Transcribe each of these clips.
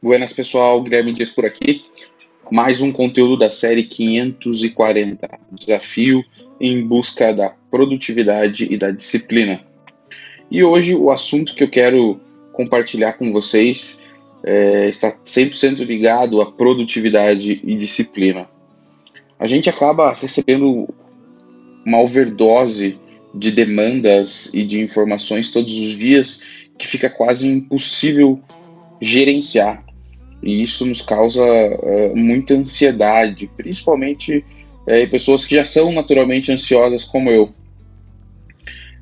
Buenas pessoal, Guilherme Dias por aqui. Mais um conteúdo da série 540, Desafio em busca da produtividade e da disciplina. E hoje o assunto que eu quero compartilhar com vocês é, está 100% ligado à produtividade e disciplina. A gente acaba recebendo uma overdose de demandas e de informações todos os dias que fica quase impossível gerenciar. E isso nos causa uh, muita ansiedade, principalmente é, pessoas que já são naturalmente ansiosas, como eu.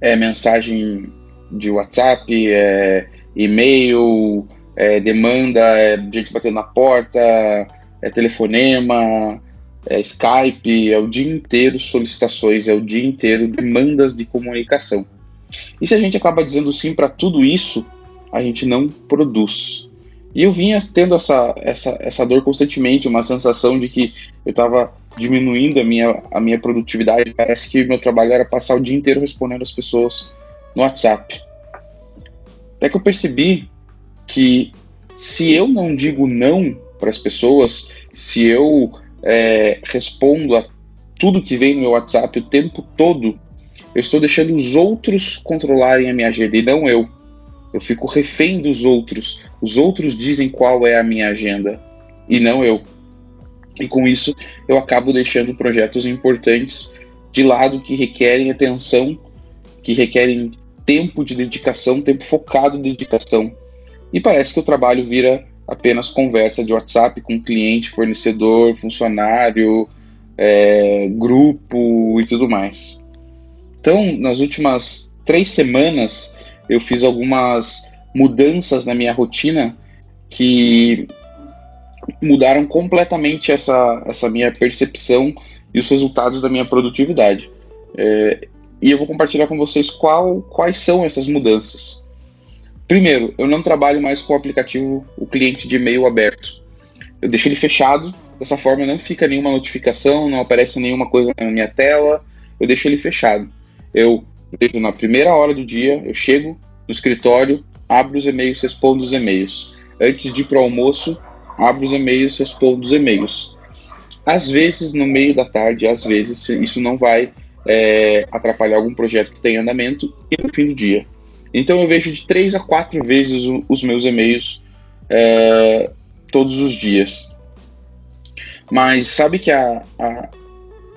É mensagem de WhatsApp, é e-mail, é demanda, é gente batendo na porta, é telefonema, é Skype, é o dia inteiro solicitações, é o dia inteiro demandas de comunicação. E se a gente acaba dizendo sim para tudo isso, a gente não produz. E eu vinha tendo essa, essa, essa dor constantemente, uma sensação de que eu estava diminuindo a minha, a minha produtividade. Parece que meu trabalho era passar o dia inteiro respondendo as pessoas no WhatsApp. Até que eu percebi que se eu não digo não para as pessoas, se eu é, respondo a tudo que vem no meu WhatsApp o tempo todo, eu estou deixando os outros controlarem a minha agenda e não eu. Eu fico refém dos outros. Os outros dizem qual é a minha agenda e não eu. E com isso, eu acabo deixando projetos importantes de lado que requerem atenção, que requerem tempo de dedicação, tempo focado de dedicação. E parece que o trabalho vira apenas conversa de WhatsApp com cliente, fornecedor, funcionário, é, grupo e tudo mais. Então, nas últimas três semanas, eu fiz algumas mudanças na minha rotina que mudaram completamente essa, essa minha percepção e os resultados da minha produtividade. É, e eu vou compartilhar com vocês qual, quais são essas mudanças. Primeiro, eu não trabalho mais com o aplicativo, o cliente de e-mail aberto. Eu deixo ele fechado, dessa forma não fica nenhuma notificação, não aparece nenhuma coisa na minha tela, eu deixo ele fechado. Eu vejo na primeira hora do dia, eu chego no escritório, abro os e-mails, respondo os e-mails. Antes de ir para o almoço, abro os e-mails, respondo os e-mails. Às vezes, no meio da tarde, às vezes, isso não vai é, atrapalhar algum projeto que tem em andamento e no fim do dia. Então, eu vejo de três a quatro vezes os meus e-mails é, todos os dias. Mas sabe que a, a,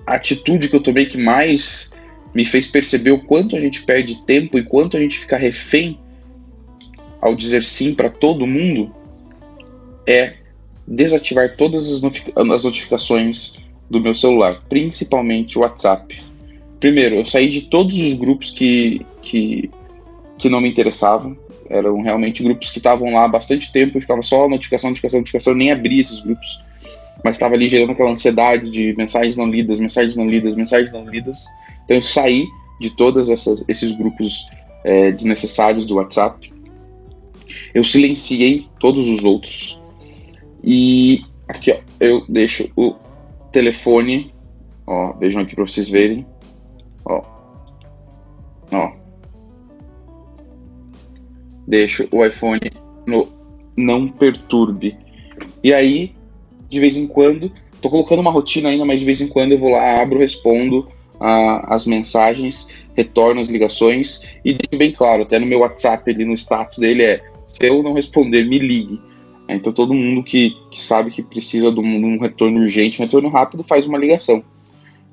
a atitude que eu tomei que mais me fez perceber o quanto a gente perde tempo e quanto a gente fica refém ao dizer sim para todo mundo é desativar todas as, notificações do meu celular, principalmente o WhatsApp. Primeiro, eu saí de todos os grupos que, que, que não me interessavam. Eram realmente grupos que estavam lá há bastante tempo e ficava só notificação, notificação, notificação. Eu nem abria esses grupos, mas estava ali gerando aquela ansiedade de mensagens não lidas, mensagens não lidas, mensagens não lidas. Então saí de todos esses grupos é, desnecessários do WhatsApp. Eu silenciei todos os outros. E aqui, ó, eu deixo o telefone. Ó, vejam aqui para vocês verem. Ó. Ó. Deixo o iPhone no não perturbe. E aí, de vez em quando, tô colocando uma rotina ainda, mas de vez em quando eu vou lá, abro, respondo as mensagens, retorno as ligações e deixo bem claro, até no meu WhatsApp ali no status dele é se eu não responder, me ligue. Então todo mundo que, que sabe que precisa de um, de um, retorno urgente, um retorno rápido, faz uma ligação.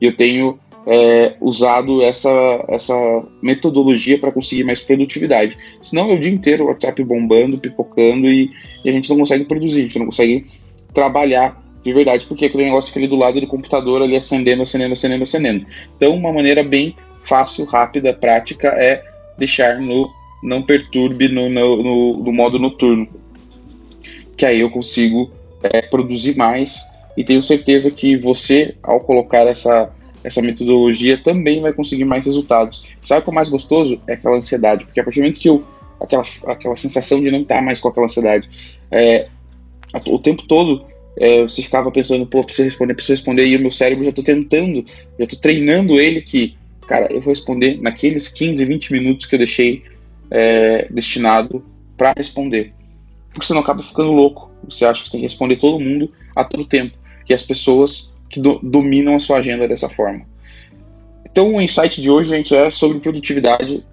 E eu tenho é, usado essa, essa metodologia para conseguir mais produtividade. Senão é o dia inteiro o WhatsApp bombando, pipocando e, e a gente não consegue produzir, a gente não consegue trabalhar de verdade, porque aquele negócio fica ali do lado do computador, ali acendendo, acendendo, acendendo, acendendo. Então, uma maneira bem fácil, rápida, prática é deixar no não perturbe no, no, no, no modo noturno. Que aí eu consigo é, produzir mais e tenho certeza que você, ao colocar essa, essa metodologia, também vai conseguir mais resultados. Sabe o que é mais gostoso? É aquela ansiedade, porque a partir do momento que eu. aquela, aquela sensação de não estar mais com aquela ansiedade, é, o tempo todo é, você ficava pensando, pô, preciso responder, preciso responder, e o meu cérebro já tô tentando, já tô treinando ele que, cara, eu vou responder naqueles 15, 20 minutos que eu deixei é, destinado para responder. porque você não acaba ficando louco. Você acha que tem que responder todo mundo a todo tempo. E as pessoas que do, dominam a sua agenda dessa forma. Então, o insight de hoje, gente, é sobre produtividade.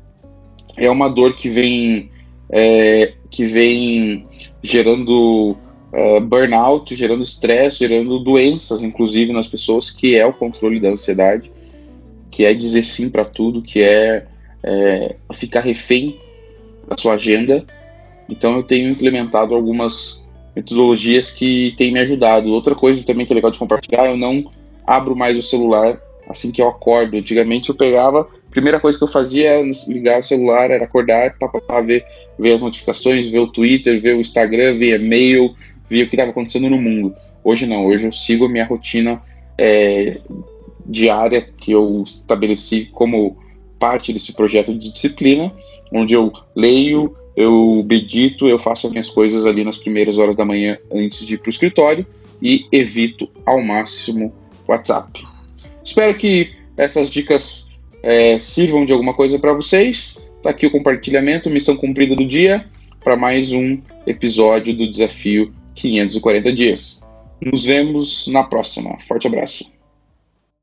É uma dor que vem, é, que vem gerando uh, burnout, gerando estresse, gerando doenças, inclusive, nas pessoas, que é o controle da ansiedade, que é dizer sim para tudo, que é, é ficar refém da sua agenda. Então, eu tenho implementado algumas metodologias que têm me ajudado. Outra coisa também que é legal de compartilhar, eu não abro mais o celular assim que eu acordo. Antigamente eu pegava, primeira coisa que eu fazia era ligar o celular, era acordar, pá, pá, pá, ver, ver as notificações, ver o Twitter, ver o Instagram, ver e-mail, ver o que estava acontecendo no mundo. Hoje não, hoje eu sigo a minha rotina é, diária que eu estabeleci como parte desse projeto de disciplina, onde eu leio, eu medito, eu faço as minhas coisas ali nas primeiras horas da manhã antes de ir para o escritório e evito ao máximo WhatsApp. Espero que essas dicas é, sirvam de alguma coisa para vocês. Está aqui o compartilhamento, missão cumprida do dia, para mais um episódio do Desafio 540 Dias. Nos vemos na próxima. Forte abraço.